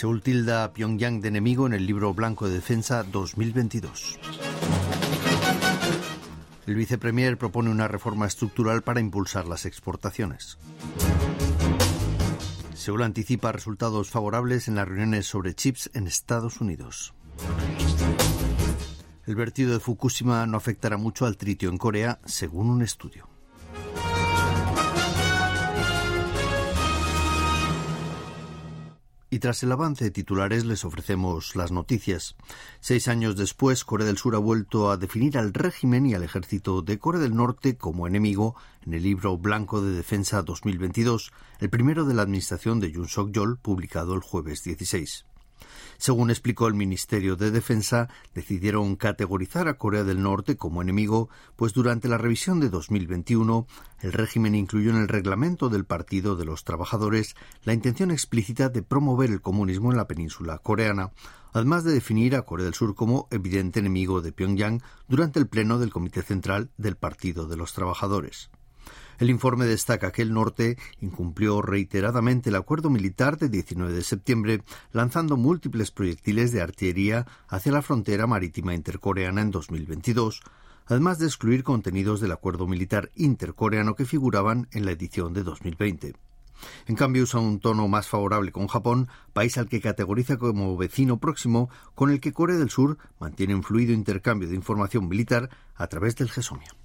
Seúl tilda a Pyongyang de enemigo en el libro blanco de defensa 2022. El vicepremier propone una reforma estructural para impulsar las exportaciones. Seúl anticipa resultados favorables en las reuniones sobre chips en Estados Unidos. El vertido de Fukushima no afectará mucho al tritio en Corea, según un estudio. Y tras el avance de titulares les ofrecemos las noticias. Seis años después, Corea del Sur ha vuelto a definir al régimen y al ejército de Corea del Norte como enemigo en el libro Blanco de Defensa 2022, el primero de la administración de Yoon Suk-yeol, publicado el jueves 16. Según explicó el Ministerio de Defensa, decidieron categorizar a Corea del Norte como enemigo, pues durante la revisión de 2021 el régimen incluyó en el reglamento del Partido de los Trabajadores la intención explícita de promover el comunismo en la península coreana, además de definir a Corea del Sur como evidente enemigo de Pyongyang durante el pleno del Comité Central del Partido de los Trabajadores. El informe destaca que el norte incumplió reiteradamente el acuerdo militar de 19 de septiembre, lanzando múltiples proyectiles de artillería hacia la frontera marítima intercoreana en 2022, además de excluir contenidos del acuerdo militar intercoreano que figuraban en la edición de 2020. En cambio, usa un tono más favorable con Japón, país al que categoriza como vecino próximo, con el que Corea del Sur mantiene un fluido intercambio de información militar a través del GESOMIA.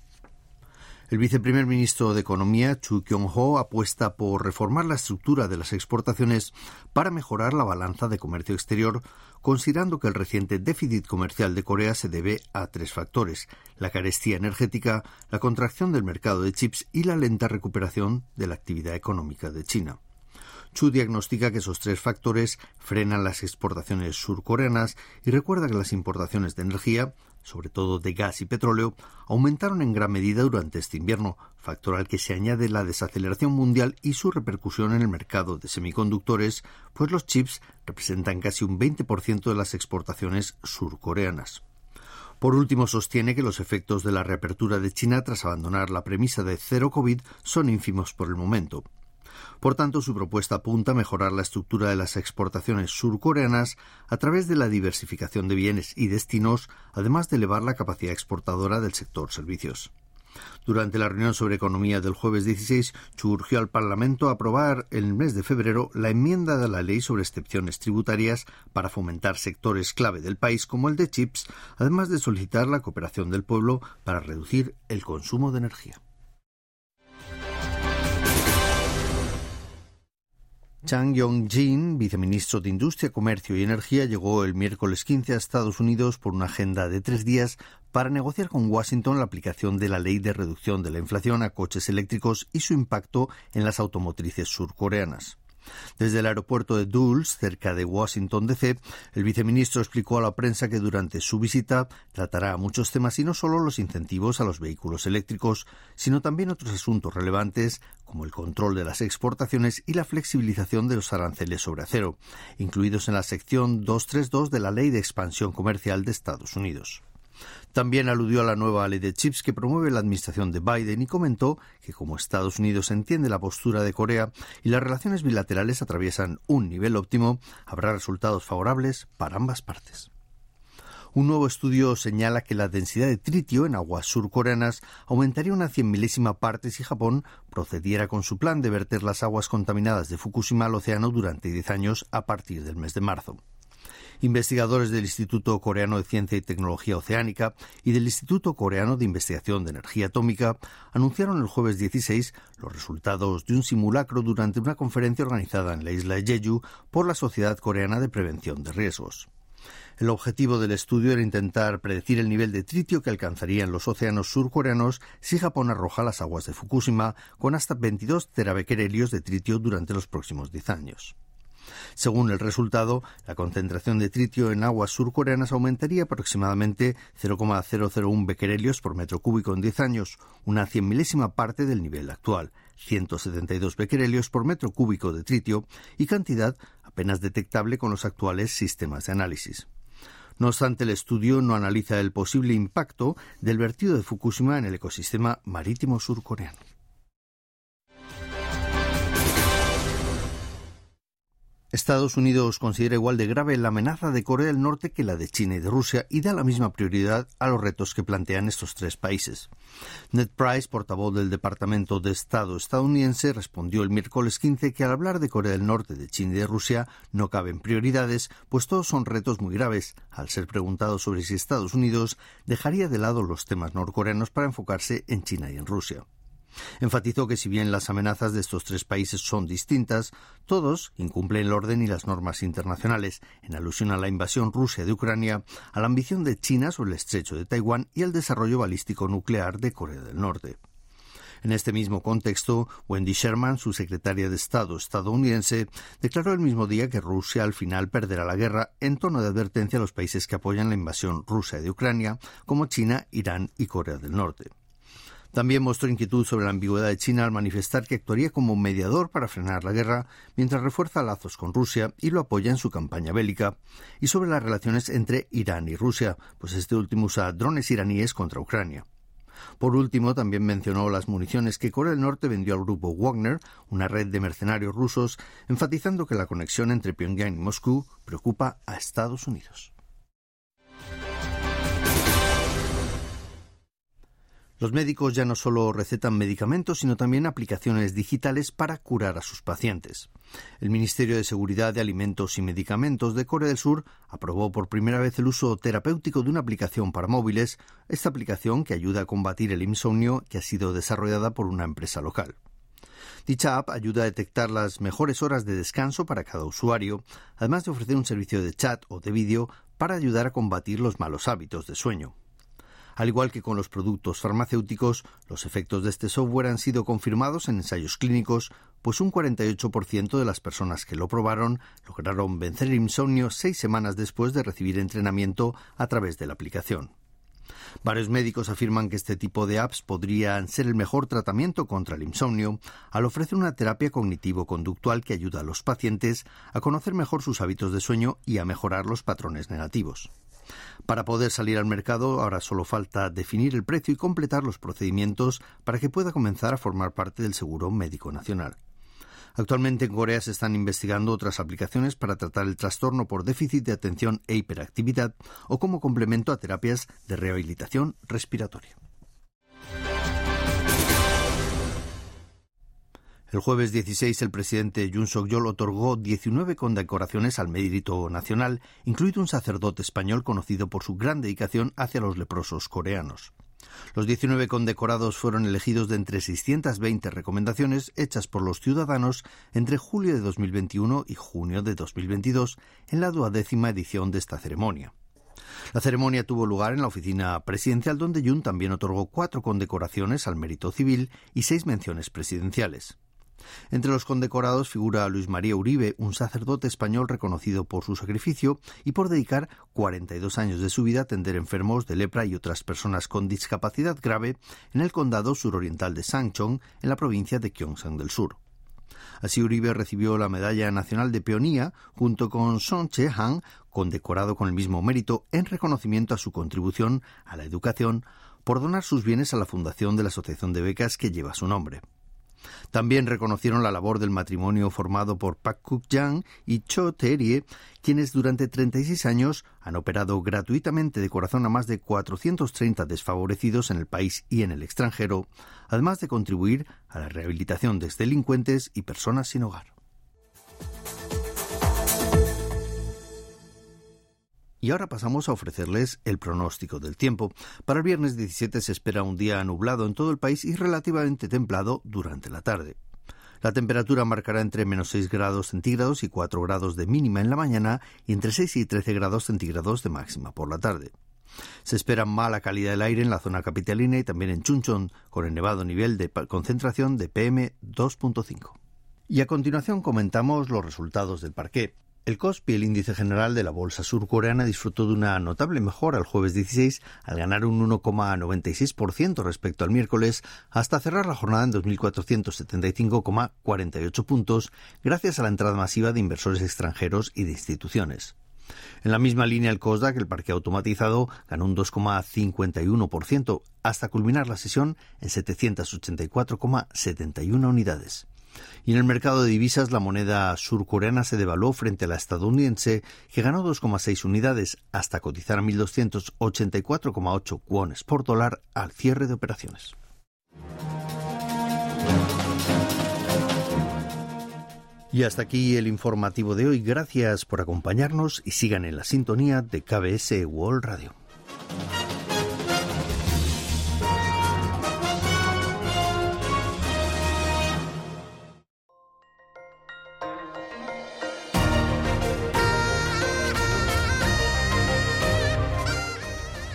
El viceprimer ministro de Economía, Chu Kyung-ho, apuesta por reformar la estructura de las exportaciones para mejorar la balanza de comercio exterior, considerando que el reciente déficit comercial de Corea se debe a tres factores la carestía energética, la contracción del mercado de chips y la lenta recuperación de la actividad económica de China. Chu diagnostica que esos tres factores frenan las exportaciones surcoreanas y recuerda que las importaciones de energía sobre todo de gas y petróleo, aumentaron en gran medida durante este invierno, factor al que se añade la desaceleración mundial y su repercusión en el mercado de semiconductores, pues los chips representan casi un 20% de las exportaciones surcoreanas. Por último, sostiene que los efectos de la reapertura de China tras abandonar la premisa de cero COVID son ínfimos por el momento. Por tanto, su propuesta apunta a mejorar la estructura de las exportaciones surcoreanas a través de la diversificación de bienes y destinos, además de elevar la capacidad exportadora del sector servicios. Durante la reunión sobre economía del jueves 16, Chu urgió al Parlamento a aprobar en el mes de febrero la enmienda de la ley sobre excepciones tributarias para fomentar sectores clave del país como el de chips, además de solicitar la cooperación del pueblo para reducir el consumo de energía. Chang Yong-jin, viceministro de Industria, Comercio y Energía, llegó el miércoles 15 a Estados Unidos por una agenda de tres días para negociar con Washington la aplicación de la ley de reducción de la inflación a coches eléctricos y su impacto en las automotrices surcoreanas. Desde el aeropuerto de Dulles, cerca de Washington, D.C., el viceministro explicó a la prensa que durante su visita tratará muchos temas y no solo los incentivos a los vehículos eléctricos, sino también otros asuntos relevantes como el control de las exportaciones y la flexibilización de los aranceles sobre acero, incluidos en la sección 232 de la Ley de Expansión Comercial de Estados Unidos. También aludió a la nueva ley de chips que promueve la administración de Biden y comentó que como Estados Unidos entiende la postura de Corea y las relaciones bilaterales atraviesan un nivel óptimo, habrá resultados favorables para ambas partes. Un nuevo estudio señala que la densidad de tritio en aguas surcoreanas aumentaría una cien milésima parte si Japón procediera con su plan de verter las aguas contaminadas de Fukushima al océano durante diez años a partir del mes de marzo. Investigadores del Instituto Coreano de Ciencia y Tecnología Oceánica y del Instituto Coreano de Investigación de Energía Atómica anunciaron el jueves 16 los resultados de un simulacro durante una conferencia organizada en la isla de Jeju por la Sociedad Coreana de Prevención de Riesgos. El objetivo del estudio era intentar predecir el nivel de tritio que alcanzarían los océanos surcoreanos si Japón arroja las aguas de Fukushima con hasta 22 terabequerelios de tritio durante los próximos 10 años. Según el resultado, la concentración de tritio en aguas surcoreanas aumentaría aproximadamente 0,001 becquerelios por metro cúbico en 10 años, una cien milésima parte del nivel actual, 172 becquerelios por metro cúbico de tritio y cantidad apenas detectable con los actuales sistemas de análisis. No obstante, el estudio no analiza el posible impacto del vertido de Fukushima en el ecosistema marítimo surcoreano. Estados Unidos considera igual de grave la amenaza de Corea del Norte que la de China y de Rusia y da la misma prioridad a los retos que plantean estos tres países. Ned Price, portavoz del Departamento de Estado estadounidense, respondió el miércoles 15 que al hablar de Corea del Norte, de China y de Rusia no caben prioridades, pues todos son retos muy graves, al ser preguntado sobre si Estados Unidos dejaría de lado los temas norcoreanos para enfocarse en China y en Rusia. Enfatizó que si bien las amenazas de estos tres países son distintas, todos incumplen el orden y las normas internacionales, en alusión a la invasión rusa de Ucrania, a la ambición de China sobre el estrecho de Taiwán y al desarrollo balístico nuclear de Corea del Norte. En este mismo contexto, Wendy Sherman, su secretaria de Estado estadounidense, declaró el mismo día que Rusia al final perderá la guerra en tono de advertencia a los países que apoyan la invasión rusa de Ucrania, como China, Irán y Corea del Norte. También mostró inquietud sobre la ambigüedad de China al manifestar que actuaría como mediador para frenar la guerra, mientras refuerza lazos con Rusia y lo apoya en su campaña bélica, y sobre las relaciones entre Irán y Rusia, pues este último usa drones iraníes contra Ucrania. Por último, también mencionó las municiones que Corea del Norte vendió al grupo Wagner, una red de mercenarios rusos, enfatizando que la conexión entre Pyongyang y Moscú preocupa a Estados Unidos. Los médicos ya no solo recetan medicamentos, sino también aplicaciones digitales para curar a sus pacientes. El Ministerio de Seguridad de Alimentos y Medicamentos de Corea del Sur aprobó por primera vez el uso terapéutico de una aplicación para móviles, esta aplicación que ayuda a combatir el insomnio que ha sido desarrollada por una empresa local. Dicha app ayuda a detectar las mejores horas de descanso para cada usuario, además de ofrecer un servicio de chat o de vídeo para ayudar a combatir los malos hábitos de sueño. Al igual que con los productos farmacéuticos, los efectos de este software han sido confirmados en ensayos clínicos, pues un 48% de las personas que lo probaron lograron vencer el insomnio seis semanas después de recibir entrenamiento a través de la aplicación. Varios médicos afirman que este tipo de apps podrían ser el mejor tratamiento contra el insomnio al ofrecer una terapia cognitivo-conductual que ayuda a los pacientes a conocer mejor sus hábitos de sueño y a mejorar los patrones negativos. Para poder salir al mercado ahora solo falta definir el precio y completar los procedimientos para que pueda comenzar a formar parte del seguro médico nacional. Actualmente en Corea se están investigando otras aplicaciones para tratar el trastorno por déficit de atención e hiperactividad o como complemento a terapias de rehabilitación respiratoria. El jueves 16 el presidente Jun Suk-yeol otorgó 19 condecoraciones al mérito nacional, incluido un sacerdote español conocido por su gran dedicación hacia los leprosos coreanos. Los 19 condecorados fueron elegidos de entre 620 recomendaciones hechas por los ciudadanos entre julio de 2021 y junio de 2022 en la duodécima edición de esta ceremonia. La ceremonia tuvo lugar en la oficina presidencial donde Jun también otorgó cuatro condecoraciones al mérito civil y seis menciones presidenciales. Entre los condecorados figura Luis María Uribe, un sacerdote español reconocido por su sacrificio y por dedicar 42 años de su vida a atender enfermos de lepra y otras personas con discapacidad grave en el condado suroriental de Sangchong, en la provincia de Gyeongsang del Sur. Así Uribe recibió la Medalla Nacional de Peonía junto con Song Che-han, condecorado con el mismo mérito en reconocimiento a su contribución a la educación por donar sus bienes a la fundación de la Asociación de Becas que lleva su nombre. También reconocieron la labor del matrimonio formado por Pak Kuk-jang y Cho Terie, quienes durante 36 años han operado gratuitamente de corazón a más de 430 desfavorecidos en el país y en el extranjero, además de contribuir a la rehabilitación de delincuentes y personas sin hogar. Y ahora pasamos a ofrecerles el pronóstico del tiempo. Para el viernes 17 se espera un día nublado en todo el país y relativamente templado durante la tarde. La temperatura marcará entre menos 6 grados centígrados y 4 grados de mínima en la mañana y entre 6 y 13 grados centígrados de máxima por la tarde. Se espera mala calidad del aire en la zona capitalina y también en Chunchon, con el elevado nivel de concentración de PM 2.5. Y a continuación comentamos los resultados del parqué. El COSPI, el índice general de la bolsa surcoreana, disfrutó de una notable mejora el jueves 16 al ganar un 1,96% respecto al miércoles hasta cerrar la jornada en 2.475,48 puntos gracias a la entrada masiva de inversores extranjeros y de instituciones. En la misma línea el COSDAC, el parque automatizado, ganó un 2,51% hasta culminar la sesión en 784,71 unidades. Y en el mercado de divisas, la moneda surcoreana se devaluó frente a la estadounidense, que ganó 2,6 unidades hasta cotizar a 1.284,8 wones por dólar al cierre de operaciones. Y hasta aquí el informativo de hoy. Gracias por acompañarnos y sigan en la sintonía de KBS World Radio.